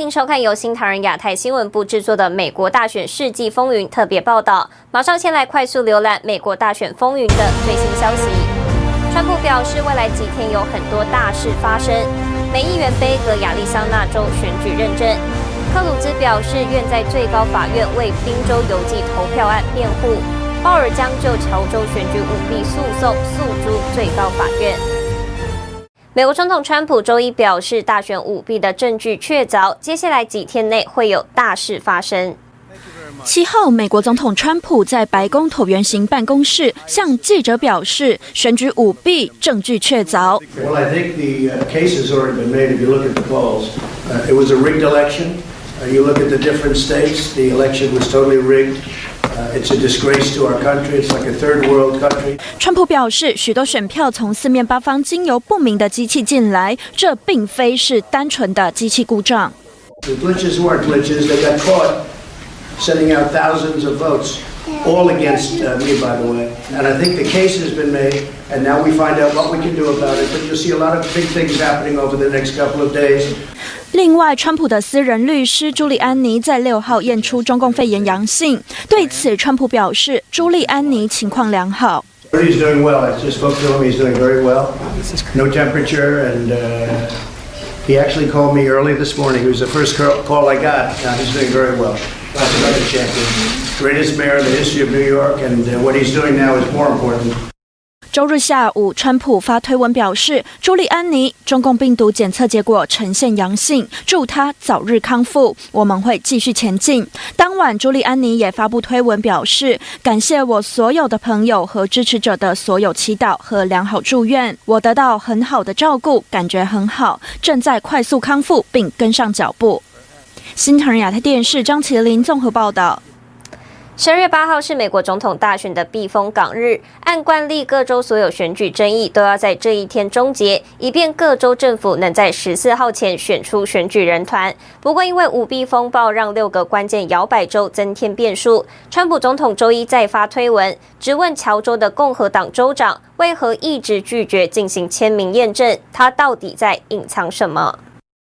您收看由新唐人亚太新闻部制作的《美国大选世纪风云》特别报道。马上先来快速浏览美国大选风云的最新消息。川普表示，未来几天有很多大事发生。美议员杯葛亚利桑那州选举认证。克鲁兹表示，愿在最高法院为宾州邮寄投票案辩护。鲍尔将就乔州选举舞弊诉讼诉诸最高法院。美国总统川普周一表示，大选舞弊的证据确凿，接下来几天内会有大事发生。七号，美国总统川普在白宫椭圆形办公室向记者表示，选举舞弊证据确凿。Well, I think the case has already been made. If you look at the polls, it was a rigged election. You look at the different states, the election was totally rigged. It's a disgrace to our country. It's like a third world country. 川普表示，许多选票从四面八方经由不明的机器进来，这并非是单纯的机器故障。sending out thousands of votes, all against me, by the way. And I think the case has been made, and now we find out what we can do about it. But you'll see a lot of big things happening over the next couple of days. 另外，川普的私人律师朱利安尼在六号验出中共肺炎阳性。对此，川普表示，朱利安尼情况良好。He's doing well. I just spoke to him. He's doing very well. No temperature, and he actually called me early this morning. It was the first call I got. Now he's doing very well. Greatest mayor in the history of New York, and what he's doing now is more important. 周日下午，川普发推文表示，朱利安尼中共病毒检测结果呈现阳性，祝他早日康复。我们会继续前进。当晚，朱利安尼也发布推文表示，感谢我所有的朋友和支持者的所有祈祷和良好祝愿，我得到很好的照顾，感觉很好，正在快速康复并跟上脚步。新唐人亚太电视张麒麟综合报道。十二月八号是美国总统大选的避风港日，按惯例，各州所有选举争议都要在这一天终结，以便各州政府能在十四号前选出选举人团。不过，因为舞弊风暴让六个关键摇摆州增添变数，川普总统周一再发推文，质问乔州的共和党州长为何一直拒绝进行签名验证，他到底在隐藏什么？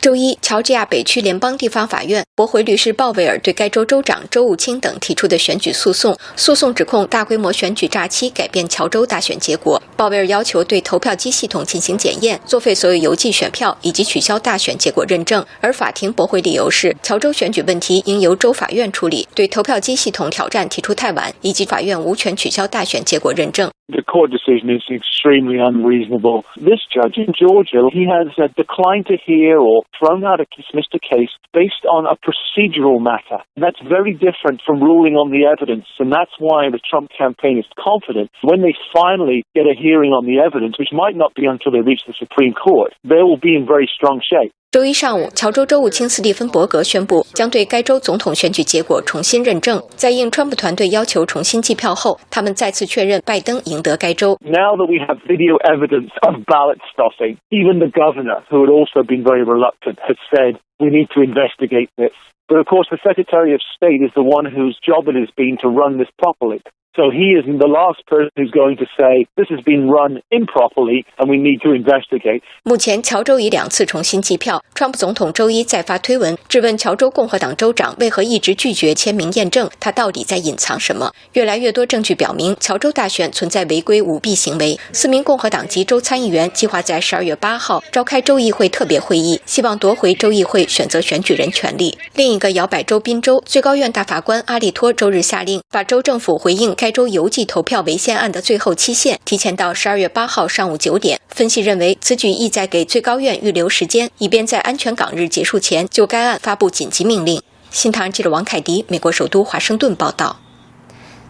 周一，乔治亚北区联邦地方法院驳回律师鲍威尔对该州州长周务清等提出的选举诉讼。诉讼指控大规模选举诈欺，改变乔州大选结果。鲍威尔要求对投票机系统进行检验，作废所有邮寄选票，以及取消大选结果认证。而法庭驳回理由是，乔州选举问题应由州法院处理，对投票机系统挑战提出太晚，以及法院无权取消大选结果认证。The court decision is extremely unreasonable. This judge in Georgia, he has declined to hear or thrown out a dismissed case based on a procedural matter. That's very different from ruling on the evidence, and that's why the Trump campaign is confident when they finally get a hearing on the evidence, which might not be until they reach the Supreme Court, they will be in very strong shape. 周一上午，乔州州务卿斯蒂芬伯格宣布将对该州总统选举结果重新认证。在应川普团队要求重新计票后，他们再次确认拜登赢得该州。Now that we have video evidence of ballot stuffing, even the governor, who had also been very reluctant, has said we need to investigate this. But of course, the Secretary of State is the one whose job it has been to run this properly. So he is the last person who's going to say this has been run improperly and we need to investigate. 目前，乔州已两次重新计票。川普总统周一再发推文质问乔州共和党州长为何一直拒绝签名验证，他到底在隐藏什么？越来越多证据表明，乔州大选存在违规舞弊行为。四名共和党籍州参议员计划在十二月八号召开州议会特别会议，希望夺回州议会选择选举人权利。另一个摇摆州宾州最高院大法官阿利托周日下令，把州政府回应。该州邮寄投票违宪案的最后期限提前到十二月八号上午九点。分析认为，此举意在给最高院预留时间，以便在安全港日结束前就该案发布紧急命令。新唐人记者王凯迪，美国首都华盛顿报道。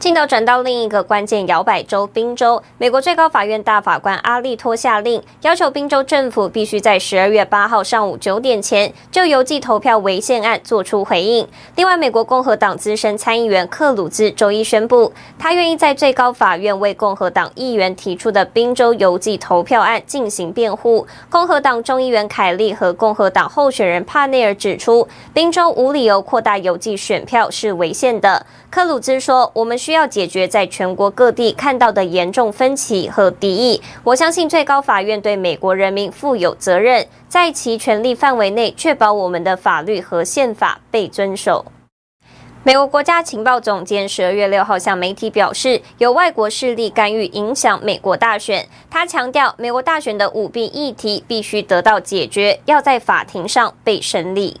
镜头转到另一个关键摇摆州宾州，美国最高法院大法官阿利托下令，要求宾州政府必须在十二月八号上午九点前就邮寄投票违宪案做出回应。另外，美国共和党资深参议员克鲁兹周一宣布，他愿意在最高法院为共和党议员提出的宾州邮寄投票案进行辩护。共和党众议员凯利和共和党候选人帕内尔指出，宾州无理由扩大邮寄选票是违宪的。克鲁兹说：“我们。”需要解决在全国各地看到的严重分歧和敌意。我相信最高法院对美国人民负有责任，在其权力范围内确保我们的法律和宪法被遵守。美国国家情报总监十二月六号向媒体表示，有外国势力干预影响美国大选。他强调，美国大选的舞弊议题必须得到解决，要在法庭上被审理。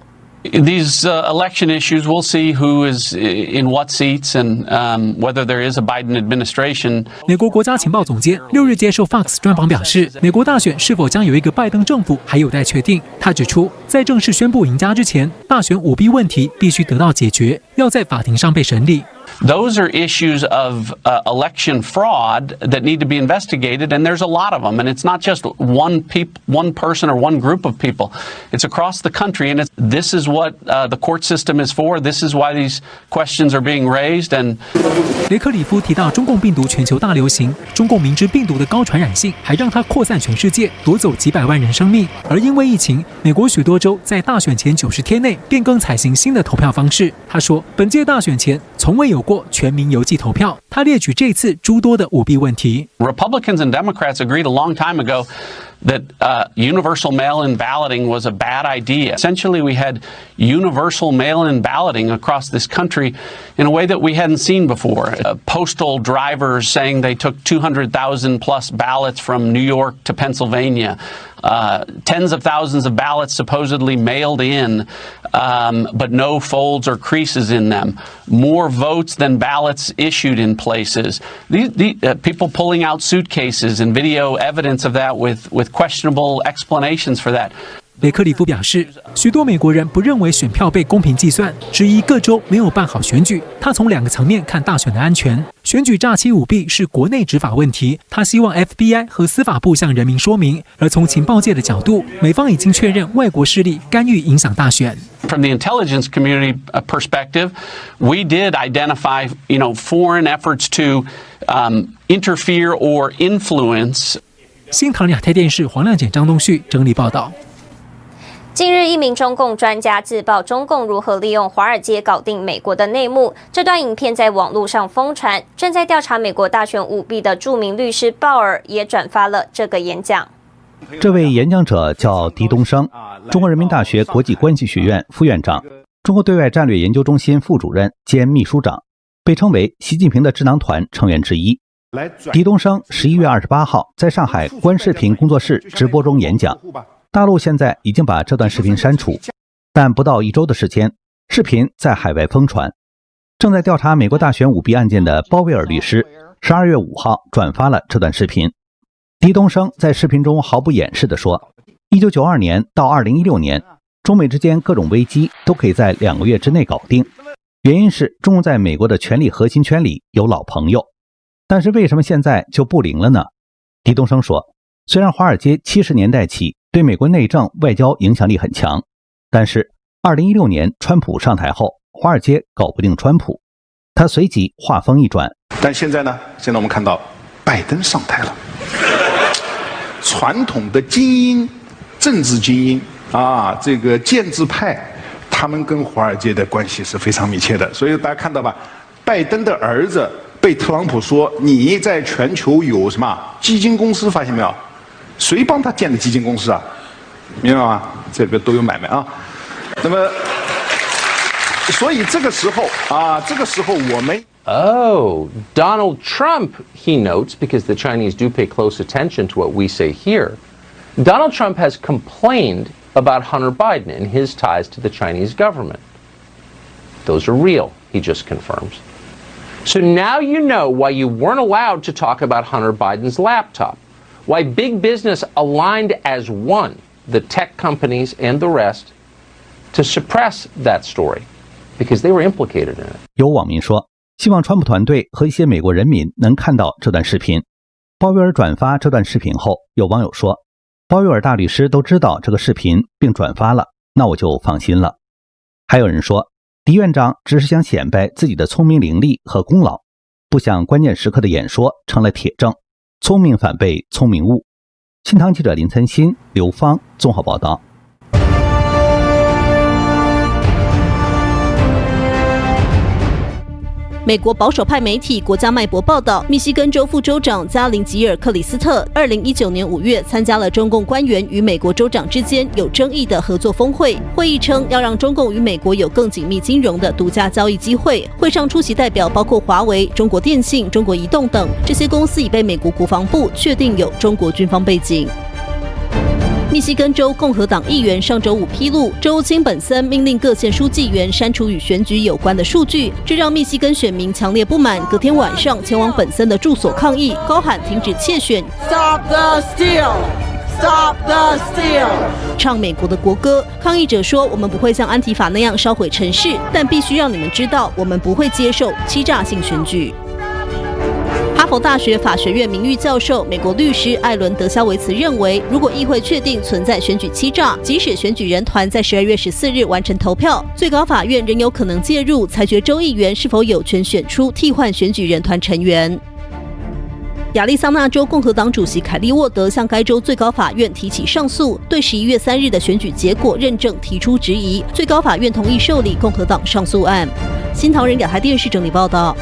These election issues, we'll see who is in what seats and whether there is a Biden administration. 美国国家情报总监六日接受 Fox 专访表示，美国大选是否将有一个拜登政府还有待确定。他指出，在正式宣布赢家之前，大选舞弊问题必须得到解决，要在法庭上被审理。Those are issues of uh, election fraud that need to be investigated, and there's a lot of them. And it's not just one peop- one person or one group of people. It's across the country, and this is what uh, the court system is for. This is why these questions are being raised. And 雷克里夫提到，中共病毒全球大流行，中共明知病毒的高传染性，还让它扩散全世界，夺走几百万人生命。而因为疫情，美国许多州在大选前九十天内变更采行新的投票方式。他说，本届大选前从未有 过全民邮寄投票。他列举这次诸多的舞弊问题。Republicans and Democrats agreed a long time ago that uh, universal mail-in balloting was a bad idea. Essentially, we had universal mail-in balloting across this country in a way that we hadn't seen before. Uh, postal drivers saying they took 200,000 plus ballots from New York to Pennsylvania. Uh, tens of thousands of ballots supposedly mailed in, um, but no folds or creases in them. More votes than ballots issued in places. These, the, uh, people pulling out suitcases and video evidence of that with, with questionable explanations for that. 雷克里夫表示，许多美国人不认为选票被公平计算，质疑各州没有办好选举。他从两个层面看大选的安全： 选举诈欺舞弊是国内执法问题，他希望 FBI 和司法部向人民说明；而从情报界的角度，美方已经确认外国势力干预影响大选。From the intelligence community perspective, we did identify, you know, foreign efforts to um, interfere or influence. 新唐亚太电视黄亮简、张东旭整理报道。近日，一名中共专家自曝中共如何利用华尔街搞定美国的内幕。这段影片在网络上疯传。正在调查美国大选舞弊的著名律师鲍尔也转发了这个演讲。这位演讲者叫狄东升，中国人民大学国际关系学院副院长，中国对外战略研究中心副主任兼秘书长，被称为习近平的智囊团成员之一。狄东升十一月二十八号在上海观视频工作室直播中演讲。大陆现在已经把这段视频删除，但不到一周的时间，视频在海外疯传。正在调查美国大选舞弊案件的鲍威尔律师，十二月五号转发了这段视频。狄东升在视频中毫不掩饰地说：“一九九二年到二零一六年，中美之间各种危机都可以在两个月之内搞定，原因是中共在美国的权力核心圈里有老朋友。但是为什么现在就不灵了呢？”狄东升说：“虽然华尔街七十年代起，对美国内政外交影响力很强，但是二零一六年川普上台后，华尔街搞不定川普。他随即话锋一转，但现在呢？现在我们看到拜登上台了，传统的精英、政治精英啊，这个建制派，他们跟华尔街的关系是非常密切的。所以大家看到吧，拜登的儿子被特朗普说你在全球有什么基金公司，发现没有？谁帮他建的基金公司啊？明白吗？这边都有买卖啊。那么，所以这个时候啊，这个时候我们。Oh, Donald Trump, he notes, because the Chinese do pay close attention to what we say here. Donald Trump has complained about Hunter Biden and his ties to the Chinese government. Those are real, he just confirms. So now you know why you weren't allowed to talk about Hunter Biden's laptop. Why big business aligned as one, the tech companies and the rest, to suppress that story because they were implicated in it. 有网民说，希望川普团队和一些美国人民能看到这段视频。鲍威尔转发这段视频后，有网友说，鲍威尔大律师都知道这个视频并转发了，那我就放心了。还有人说，狄院长只是想显摆自己的聪明伶俐和功劳，不想关键时刻的演说成了铁证。聪明反被聪明误。新唐记者林晨鑫、刘芳综合报道。美国保守派媒体《国家脉搏》报道，密西根州副州长加林吉尔克里斯特，二零一九年五月参加了中共官员与美国州长之间有争议的合作峰会。会议称要让中共与美国有更紧密金融的独家交易机会。会上出席代表包括华为、中国电信、中国移动等，这些公司已被美国国防部确定有中国军方背景。密西根州共和党议员上周五披露，州亲本森命令各县书记员删除与选举有关的数据，这让密西根选民强烈不满。隔天晚上前往本森的住所抗议，高喊停止窃选，Stop the steal，Stop the steal，唱美国的国歌。抗议者说：“我们不会像安提法那样烧毁城市，但必须让你们知道，我们不会接受欺诈性选举。”哈佛大学法学院名誉教授、美国律师艾伦·德肖维茨认为，如果议会确定存在选举欺诈，即使选举人团在十二月十四日完成投票，最高法院仍有可能介入，裁决州议员是否有权选出替换选举人团成员。亚利桑那州共和党主席凯利·沃德向该州最高法院提起上诉，对十一月三日的选举结果认证提出质疑。最高法院同意受理共和党上诉案。新唐人亚太电视整理报道。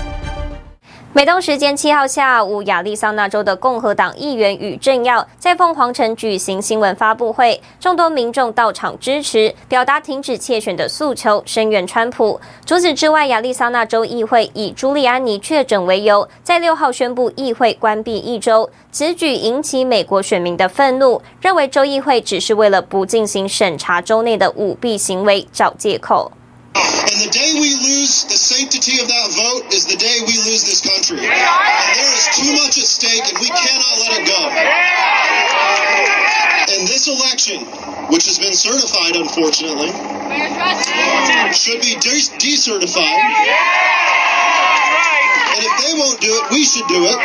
美东时间七号下午，亚利桑那州的共和党议员与政要在凤凰城举行新闻发布会，众多民众到场支持，表达停止窃选的诉求，声援川普。除此之外，亚利桑那州议会以朱利安尼确诊为由，在六号宣布议会关闭一周。此举引起美国选民的愤怒，认为州议会只是为了不进行审查州内的舞弊行为找借口。And the day we lose the sanctity of that vote is the day we lose this country. And there is too much at stake and we cannot let it go. And this election, which has been certified, unfortunately, should be de- decertified. And if they won't do it, we should do it.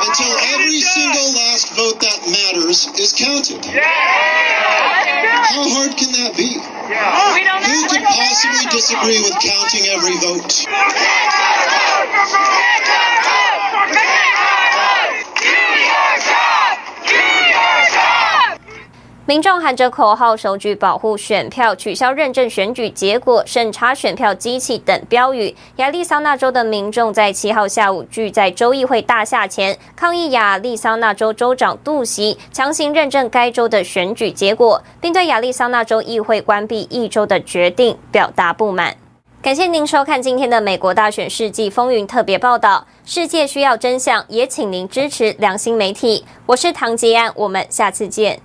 Until every single last vote that matters is counted. How hard can that be? Who could possibly disagree with counting every vote? 民众喊着口号，手举保护选票、取消认证选举结果、审查选票机器等标语。亚利桑那州的民众在七号下午聚在州议会大厦前，抗议亚利桑那州州长杜袭强行认证该州的选举结果，并对亚利桑那州议会关闭一周的决定表达不满。感谢您收看今天的美国大选世纪风云特别报道。世界需要真相，也请您支持良心媒体。我是唐吉安，我们下次见。